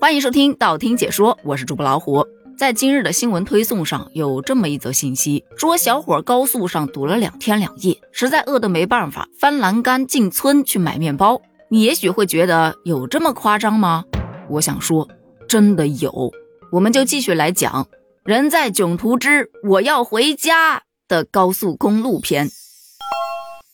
欢迎收听道听解说，我是主播老虎。在今日的新闻推送上有这么一则信息，说小伙高速上堵了两天两夜，实在饿得没办法，翻栏杆进村去买面包。你也许会觉得有这么夸张吗？我想说，真的有。我们就继续来讲“人在囧途之我要回家”的高速公路篇。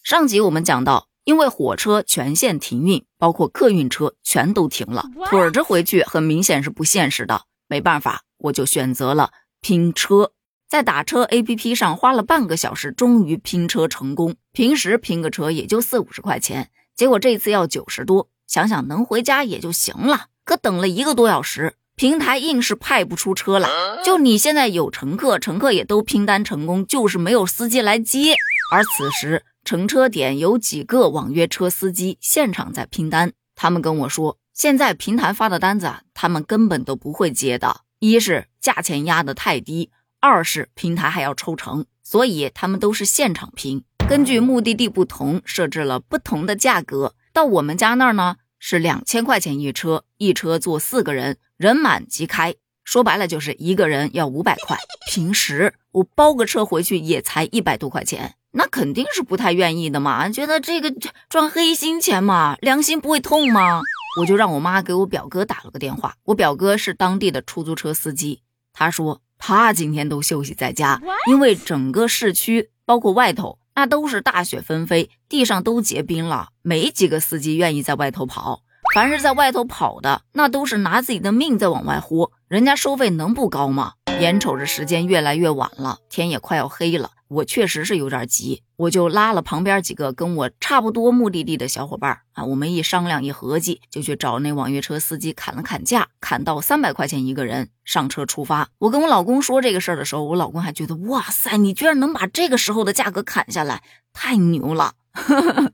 上集我们讲到。因为火车全线停运，包括客运车全都停了，腿着回去很明显是不现实的。没办法，我就选择了拼车，在打车 APP 上花了半个小时，终于拼车成功。平时拼个车也就四五十块钱，结果这次要九十多。想想能回家也就行了，可等了一个多小时，平台硬是派不出车来。就你现在有乘客，乘客也都拼单成功，就是没有司机来接。而此时。乘车点有几个网约车司机现场在拼单，他们跟我说，现在平台发的单子，他们根本都不会接的。一是价钱压得太低，二是平台还要抽成，所以他们都是现场拼，根据目的地不同设置了不同的价格。到我们家那儿呢，是两千块钱一车，一车坐四个人，人满即开。说白了就是一个人要五百块。平时我包个车回去也才一百多块钱。那肯定是不太愿意的嘛，觉得这个赚黑心钱嘛，良心不会痛吗？我就让我妈给我表哥打了个电话，我表哥是当地的出租车司机，他说他今天都休息在家，因为整个市区包括外头那都是大雪纷飞，地上都结冰了，没几个司机愿意在外头跑，凡是在外头跑的，那都是拿自己的命在往外豁，人家收费能不高吗？眼瞅着时间越来越晚了，天也快要黑了。我确实是有点急，我就拉了旁边几个跟我差不多目的地的小伙伴啊，我们一商量一合计，就去找那网约车司机砍了砍价，砍到三百块钱一个人，上车出发。我跟我老公说这个事儿的时候，我老公还觉得哇塞，你居然能把这个时候的价格砍下来，太牛了。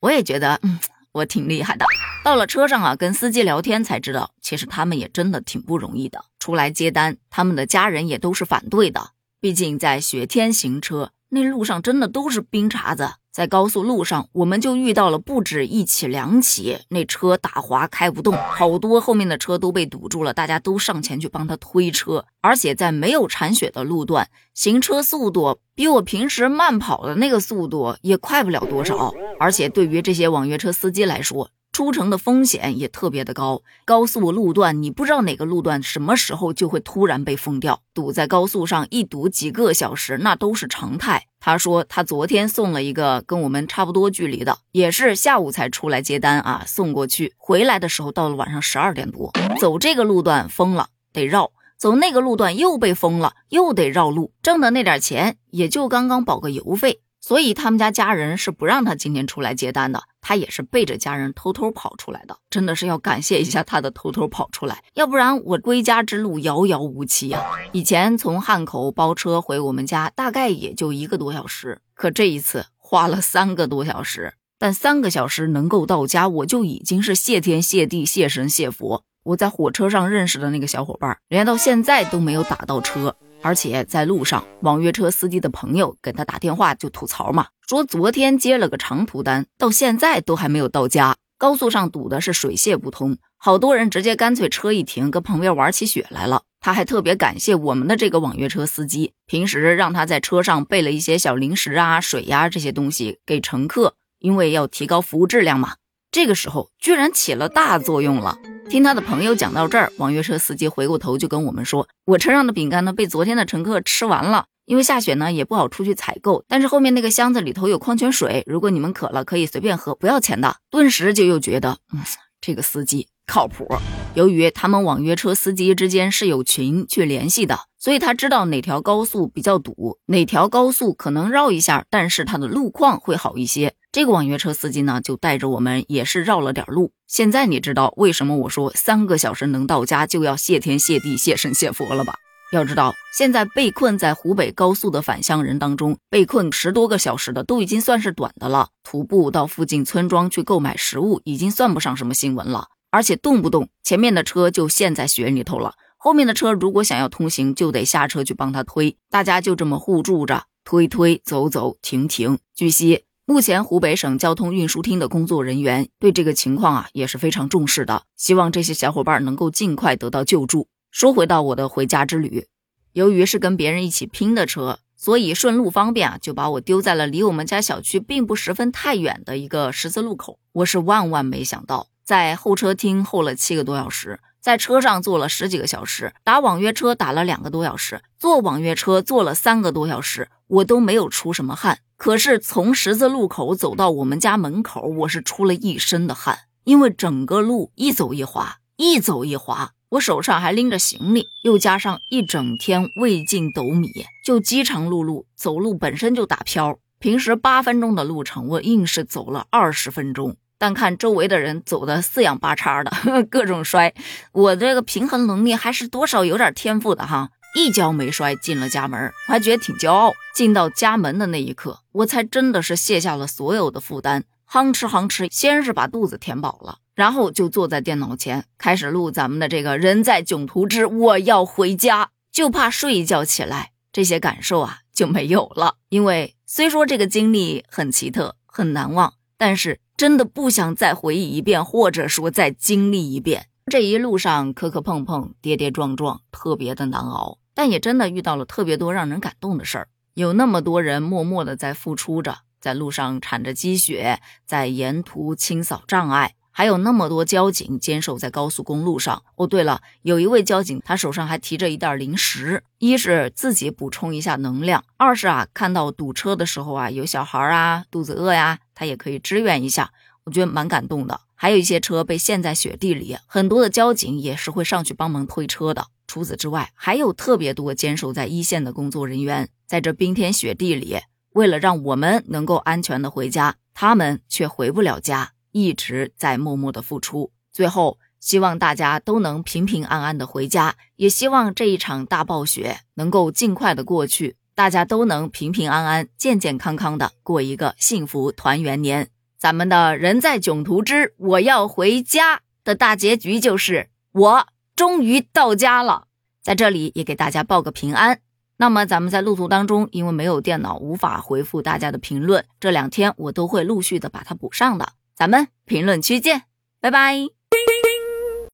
我也觉得，嗯，我挺厉害的。到了车上啊，跟司机聊天才知道，其实他们也真的挺不容易的。出来接单，他们的家人也都是反对的。毕竟在雪天行车，那路上真的都是冰碴子。在高速路上，我们就遇到了不止一起两起，那车打滑开不动，好多后面的车都被堵住了，大家都上前去帮他推车。而且在没有铲雪的路段，行车速度比我平时慢跑的那个速度也快不了多少。而且对于这些网约车司机来说，出城的风险也特别的高，高速路段你不知道哪个路段什么时候就会突然被封掉，堵在高速上一堵几个小时那都是常态。他说他昨天送了一个跟我们差不多距离的，也是下午才出来接单啊，送过去回来的时候到了晚上十二点多，走这个路段封了得绕，走那个路段又被封了又得绕路，挣的那点钱也就刚刚保个油费。所以他们家家人是不让他今天出来接单的，他也是背着家人偷偷跑出来的。真的是要感谢一下他的偷偷跑出来，要不然我归家之路遥遥无期啊！以前从汉口包车回我们家大概也就一个多小时，可这一次花了三个多小时。但三个小时能够到家，我就已经是谢天谢地谢神谢佛。我在火车上认识的那个小伙伴，人家到现在都没有打到车。而且在路上，网约车司机的朋友给他打电话就吐槽嘛，说昨天接了个长途单，到现在都还没有到家。高速上堵的是水泄不通，好多人直接干脆车一停，跟旁边玩起雪来了。他还特别感谢我们的这个网约车司机，平时让他在车上备了一些小零食啊、水呀这些东西给乘客，因为要提高服务质量嘛。这个时候居然起了大作用了。听他的朋友讲到这儿，网约车司机回过头就跟我们说：“我车上的饼干呢，被昨天的乘客吃完了。因为下雪呢，也不好出去采购。但是后面那个箱子里头有矿泉水，如果你们渴了，可以随便喝，不要钱的。”顿时就又觉得，嗯，这个司机靠谱。由于他们网约车司机之间是有群去联系的，所以他知道哪条高速比较堵，哪条高速可能绕一下，但是它的路况会好一些。这个网约车司机呢，就带着我们也是绕了点路。现在你知道为什么我说三个小时能到家就要谢天谢地谢神谢佛了吧？要知道，现在被困在湖北高速的返乡人当中，被困十多个小时的都已经算是短的了。徒步到附近村庄去购买食物，已经算不上什么新闻了。而且动不动前面的车就陷在雪里头了，后面的车如果想要通行，就得下车去帮他推。大家就这么互助着，推推走走停停。据悉。目前湖北省交通运输厅的工作人员对这个情况啊也是非常重视的，希望这些小伙伴能够尽快得到救助。说回到我的回家之旅，由于是跟别人一起拼的车，所以顺路方便啊，就把我丢在了离我们家小区并不十分太远的一个十字路口。我是万万没想到，在候车厅候了七个多小时。在车上坐了十几个小时，打网约车打了两个多小时，坐网约车坐了三个多小时，我都没有出什么汗。可是从十字路口走到我们家门口，我是出了一身的汗，因为整个路一走一滑，一走一滑。我手上还拎着行李，又加上一整天未尽斗米，就饥肠辘辘，走路本身就打飘。平时八分钟的路程，我硬是走了二十分钟。但看周围的人走的四仰八叉的，各种摔，我这个平衡能力还是多少有点天赋的哈，一跤没摔进了家门，我还觉得挺骄傲。进到家门的那一刻，我才真的是卸下了所有的负担，吭哧吭哧，先是把肚子填饱了，然后就坐在电脑前开始录咱们的这个人在囧途之我要回家，就怕睡一觉起来，这些感受啊就没有了。因为虽说这个经历很奇特，很难忘。但是真的不想再回忆一遍，或者说再经历一遍。这一路上磕磕碰碰、跌跌撞撞，特别的难熬。但也真的遇到了特别多让人感动的事儿，有那么多人默默的在付出着，在路上铲着积雪，在沿途清扫障碍。还有那么多交警坚守在高速公路上。哦，对了，有一位交警，他手上还提着一袋零食，一是自己补充一下能量，二是啊，看到堵车的时候啊，有小孩啊，肚子饿呀，他也可以支援一下。我觉得蛮感动的。还有一些车被陷在雪地里，很多的交警也是会上去帮忙推车的。除此之外，还有特别多坚守在一线的工作人员，在这冰天雪地里，为了让我们能够安全的回家，他们却回不了家。一直在默默的付出，最后希望大家都能平平安安的回家，也希望这一场大暴雪能够尽快的过去，大家都能平平安安、健健康康的过一个幸福团圆年。咱们的人在囧途之我要回家的大结局就是我终于到家了，在这里也给大家报个平安。那么咱们在路途当中，因为没有电脑，无法回复大家的评论，这两天我都会陆续的把它补上的。咱们评论区见，拜拜。